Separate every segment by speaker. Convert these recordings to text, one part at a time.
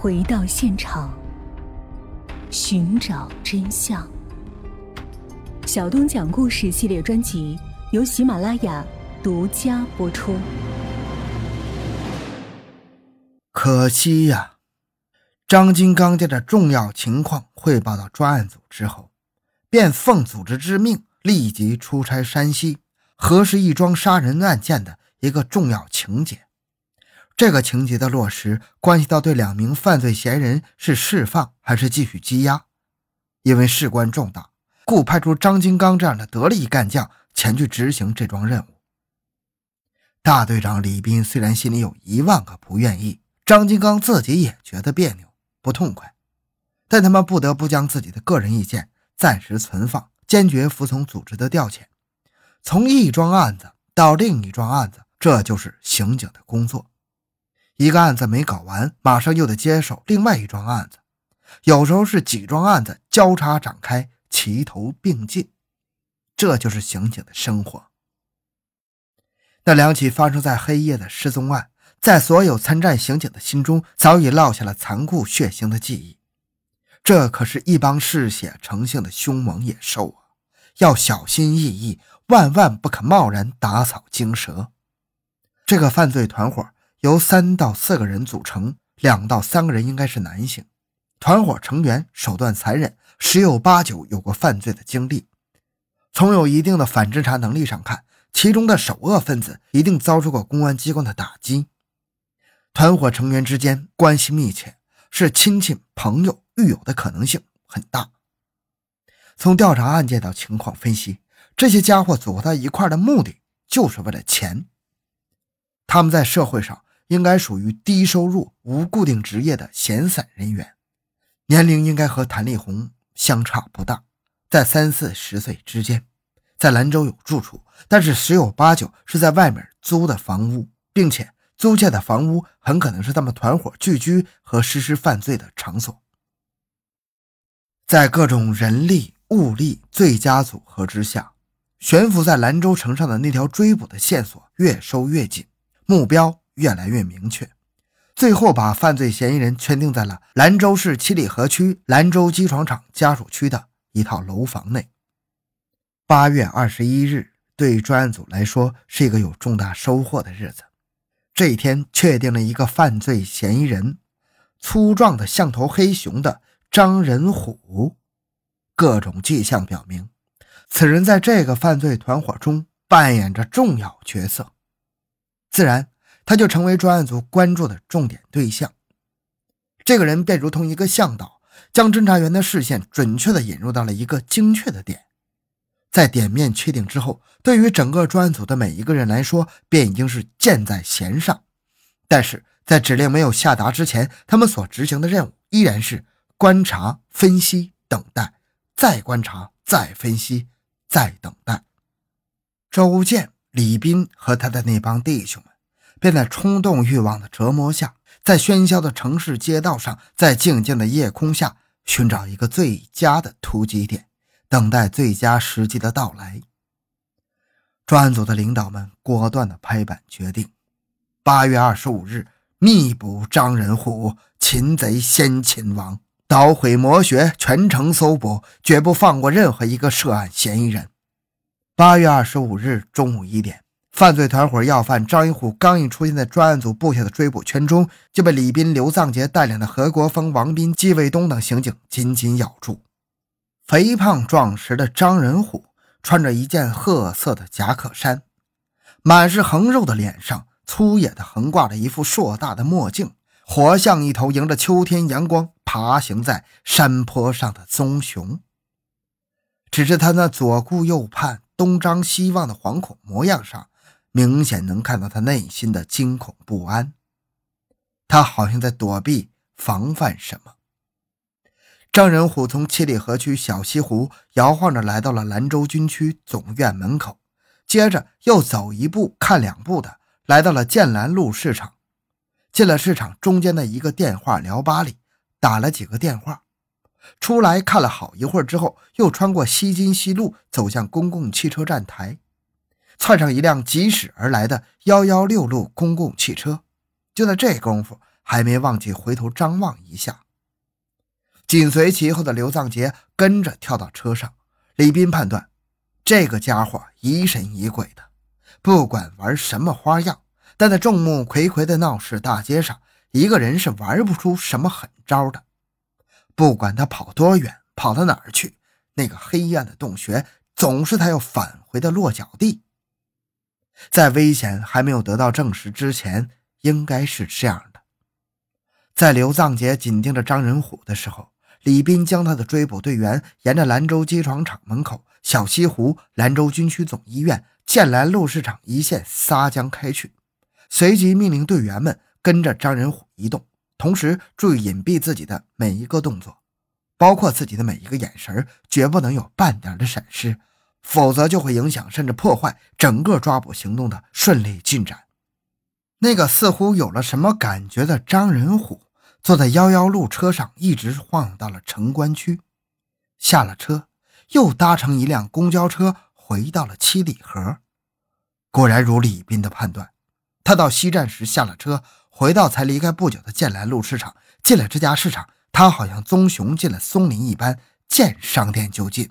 Speaker 1: 回到现场，寻找真相。小东讲故事系列专辑由喜马拉雅独家播出。
Speaker 2: 可惜呀，张金刚将这重要情况汇报到专案组之后，便奉组织之命，立即出差山西，核实一桩杀人案件的一个重要情节。这个情节的落实，关系到对两名犯罪嫌疑人是释放还是继续羁押。因为事关重大，故派出张金刚这样的得力干将前去执行这桩任务。大队长李斌虽然心里有一万个不愿意，张金刚自己也觉得别扭、不痛快，但他们不得不将自己的个人意见暂时存放，坚决服从组织的调遣。从一桩案子到另一桩案子，这就是刑警的工作。一个案子没搞完，马上又得接手另外一桩案子，有时候是几桩案子交叉展开，齐头并进，这就是刑警的生活。那两起发生在黑夜的失踪案，在所有参战刑警的心中早已烙下了残酷血腥的记忆。这可是一帮嗜血成性的凶猛野兽啊，要小心翼翼，万万不可贸然打草惊蛇。这个犯罪团伙。由三到四个人组成，两到三个人应该是男性。团伙成员手段残忍，十有八九有过犯罪的经历。从有一定的反侦查能力上看，其中的首恶分子一定遭受过公安机关的打击。团伙成员之间关系密切，是亲戚、朋友、狱友的可能性很大。从调查案件到情况分析，这些家伙组合到一块的目的就是为了钱。他们在社会上。应该属于低收入、无固定职业的闲散人员，年龄应该和谭丽红相差不大，在三四十岁之间，在兰州有住处，但是十有八九是在外面租的房屋，并且租借的房屋很可能是他们团伙聚居和实施犯罪的场所。在各种人力物力最佳组合之下，悬浮在兰州城上的那条追捕的线索越收越紧，目标。越来越明确，最后把犯罪嫌疑人圈定在了兰州市七里河区兰州机床厂家属区的一套楼房内。八月二十一日，对专案组来说是一个有重大收获的日子。这一天，确定了一个犯罪嫌疑人——粗壮的像头黑熊的张仁虎。各种迹象表明，此人在这个犯罪团伙中扮演着重要角色，自然。他就成为专案组关注的重点对象。这个人便如同一个向导，将侦查员的视线准确地引入到了一个精确的点。在点面确定之后，对于整个专案组的每一个人来说，便已经是箭在弦上。但是在指令没有下达之前，他们所执行的任务依然是观察、分析、等待，再观察、再分析、再等待。周建、李斌和他的那帮弟兄。便在冲动欲望的折磨下，在喧嚣的城市街道上，在静静的夜空下，寻找一个最佳的突击点，等待最佳时机的到来。专案组的领导们果断地拍板决定：八月二十五日密捕张仁虎，擒贼先擒王，捣毁魔穴，全城搜捕，绝不放过任何一个涉案嫌疑人。八月二十五日中午一点。犯罪团伙要犯张一虎刚一出现在专案组布下的追捕圈中，就被李斌、刘藏杰带领的何国峰、王斌、季卫东等刑警紧紧咬住。肥胖壮实的张仁虎穿着一件褐色的夹克衫，满是横肉的脸上粗野的横挂着一副硕大的墨镜，活像一头迎着秋天阳光爬行在山坡上的棕熊。只是他那左顾右盼、东张西望的惶恐模样上。明显能看到他内心的惊恐不安，他好像在躲避、防范什么。张仁虎从七里河区小西湖摇晃着来到了兰州军区总院门口，接着又走一步看两步的来到了建兰路市场。进了市场中间的一个电话聊吧里，打了几个电话，出来看了好一会儿之后，又穿过西津西路走向公共汽车站台。窜上一辆疾驶而来的幺幺六路公共汽车，就在这功夫，还没忘记回头张望一下。紧随其后的刘藏杰跟着跳到车上。李斌判断，这个家伙疑神疑鬼的，不管玩什么花样，但在众目睽睽的闹市大街上，一个人是玩不出什么狠招的。不管他跑多远，跑到哪儿去，那个黑暗的洞穴总是他要返回的落脚地。在危险还没有得到证实之前，应该是这样的。在刘藏杰紧盯着张仁虎的时候，李斌将他的追捕队员沿着兰州机床厂门口、小西湖、兰州军区总医院、建兰路市场一线撒将开去，随即命令队员们跟着张仁虎移动，同时注意隐蔽自己的每一个动作，包括自己的每一个眼神，绝不能有半点的闪失。否则就会影响甚至破坏整个抓捕行动的顺利进展。那个似乎有了什么感觉的张仁虎坐在幺幺路车上，一直晃到了城关区，下了车，又搭乘一辆公交车回到了七里河。果然如李斌的判断，他到西站时下了车，回到才离开不久的建兰路市场。进了这家市场，他好像棕熊进了松林一般，见商店就进。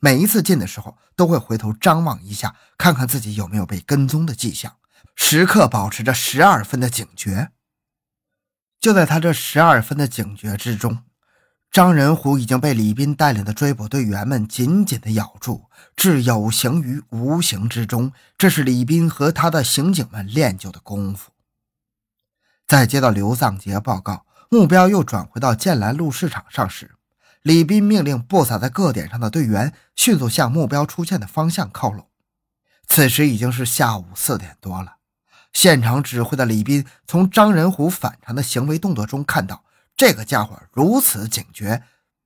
Speaker 2: 每一次进的时候，都会回头张望一下，看看自己有没有被跟踪的迹象，时刻保持着十二分的警觉。就在他这十二分的警觉之中，张仁虎已经被李斌带领的追捕队员们紧紧地咬住，置有形于无形之中。这是李斌和他的刑警们练就的功夫。在接到刘藏杰报告，目标又转回到建兰路市场上时。李斌命令布撒在各点上的队员迅速向目标出现的方向靠拢。此时已经是下午四点多了。现场指挥的李斌从张仁虎反常的行为动作中看到，这个家伙如此警觉，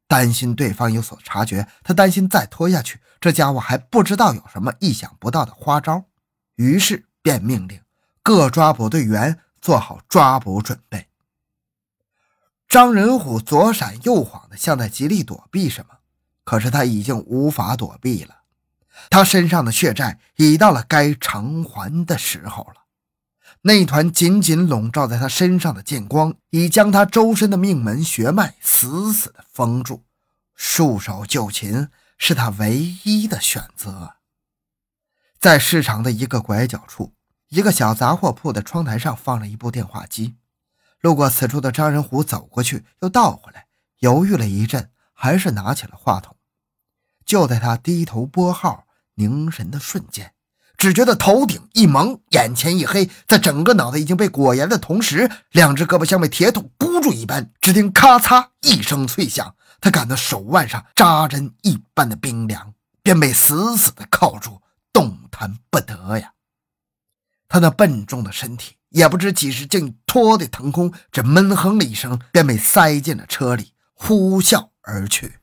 Speaker 2: 担心对方有所察觉。他担心再拖下去，这家伙还不知道有什么意想不到的花招，于是便命令各抓捕队员做好抓捕准备。张仁虎左闪右晃的，像在极力躲避什么，可是他已经无法躲避了。他身上的血债已到了该偿还的时候了。那团紧紧笼罩在他身上的剑光，已将他周身的命门血脉死死的封住。束手就擒是他唯一的选择。在市场的一个拐角处，一个小杂货铺的窗台上放了一部电话机。路过此处的张仁虎走过去，又倒回来，犹豫了一阵，还是拿起了话筒。就在他低头拨号、凝神的瞬间，只觉得头顶一蒙，眼前一黑，在整个脑袋已经被裹严的同时，两只胳膊像被铁桶箍住一般。只听咔嚓一声脆响，他感到手腕上扎针一般的冰凉，便被死死的铐住，动弹不得呀！他那笨重的身体。也不知几时竟拖地腾空，这闷哼了一声，便被塞进了车里，呼啸而去。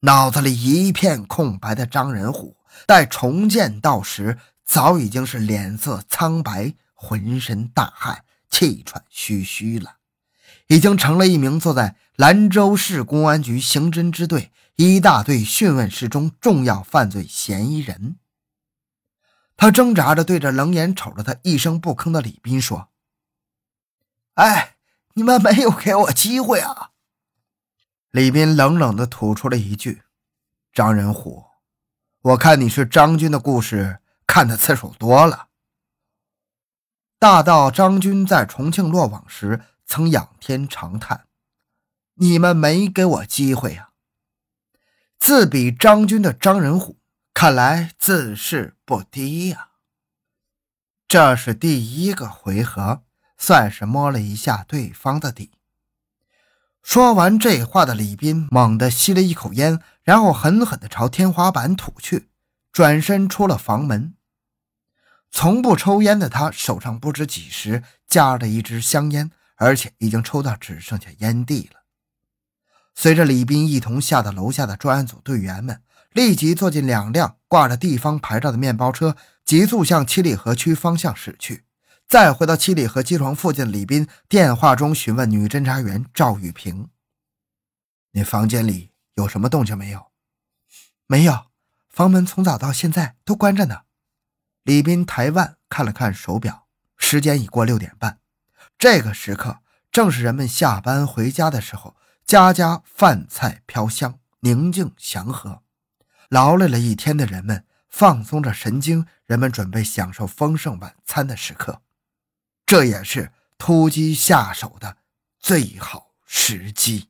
Speaker 2: 脑子里一片空白的张仁虎，待重见到时，早已经是脸色苍白，浑身大汗，气喘吁吁了，已经成了一名坐在兰州市公安局刑侦支队一大队讯问室中重要犯罪嫌疑人。他挣扎着对着冷眼瞅着他一声不吭的李斌说：“哎，你们没有给我机会啊！”李斌冷冷的吐出了一句：“张仁虎，我看你是张军的故事看的次数多了。大到张军在重庆落网时曾仰天长叹：‘你们没给我机会啊！’自比张军的张仁虎。”看来自视不低呀。这是第一个回合，算是摸了一下对方的底。说完这话的李斌猛地吸了一口烟，然后狠狠地朝天花板吐去，转身出了房门。从不抽烟的他，手上不知几时夹着一支香烟，而且已经抽到只剩下烟蒂了。随着李斌一同下到楼下的专案组队员们。立即坐进两辆挂着地方牌照的面包车，急速向七里河区方向驶去。再回到七里河机床附近的李斌电话中询问女侦查员赵玉萍：“你房间里有什么动静没有？”“没有，房门从早到现在都关着呢。”李斌抬腕看了看手表，时间已过六点半。这个时刻，正是人们下班回家的时候，家家饭菜飘香，宁静祥和。劳累了一天的人们放松着神经，人们准备享受丰盛晚餐的时刻。这也是突击下手的最好时机。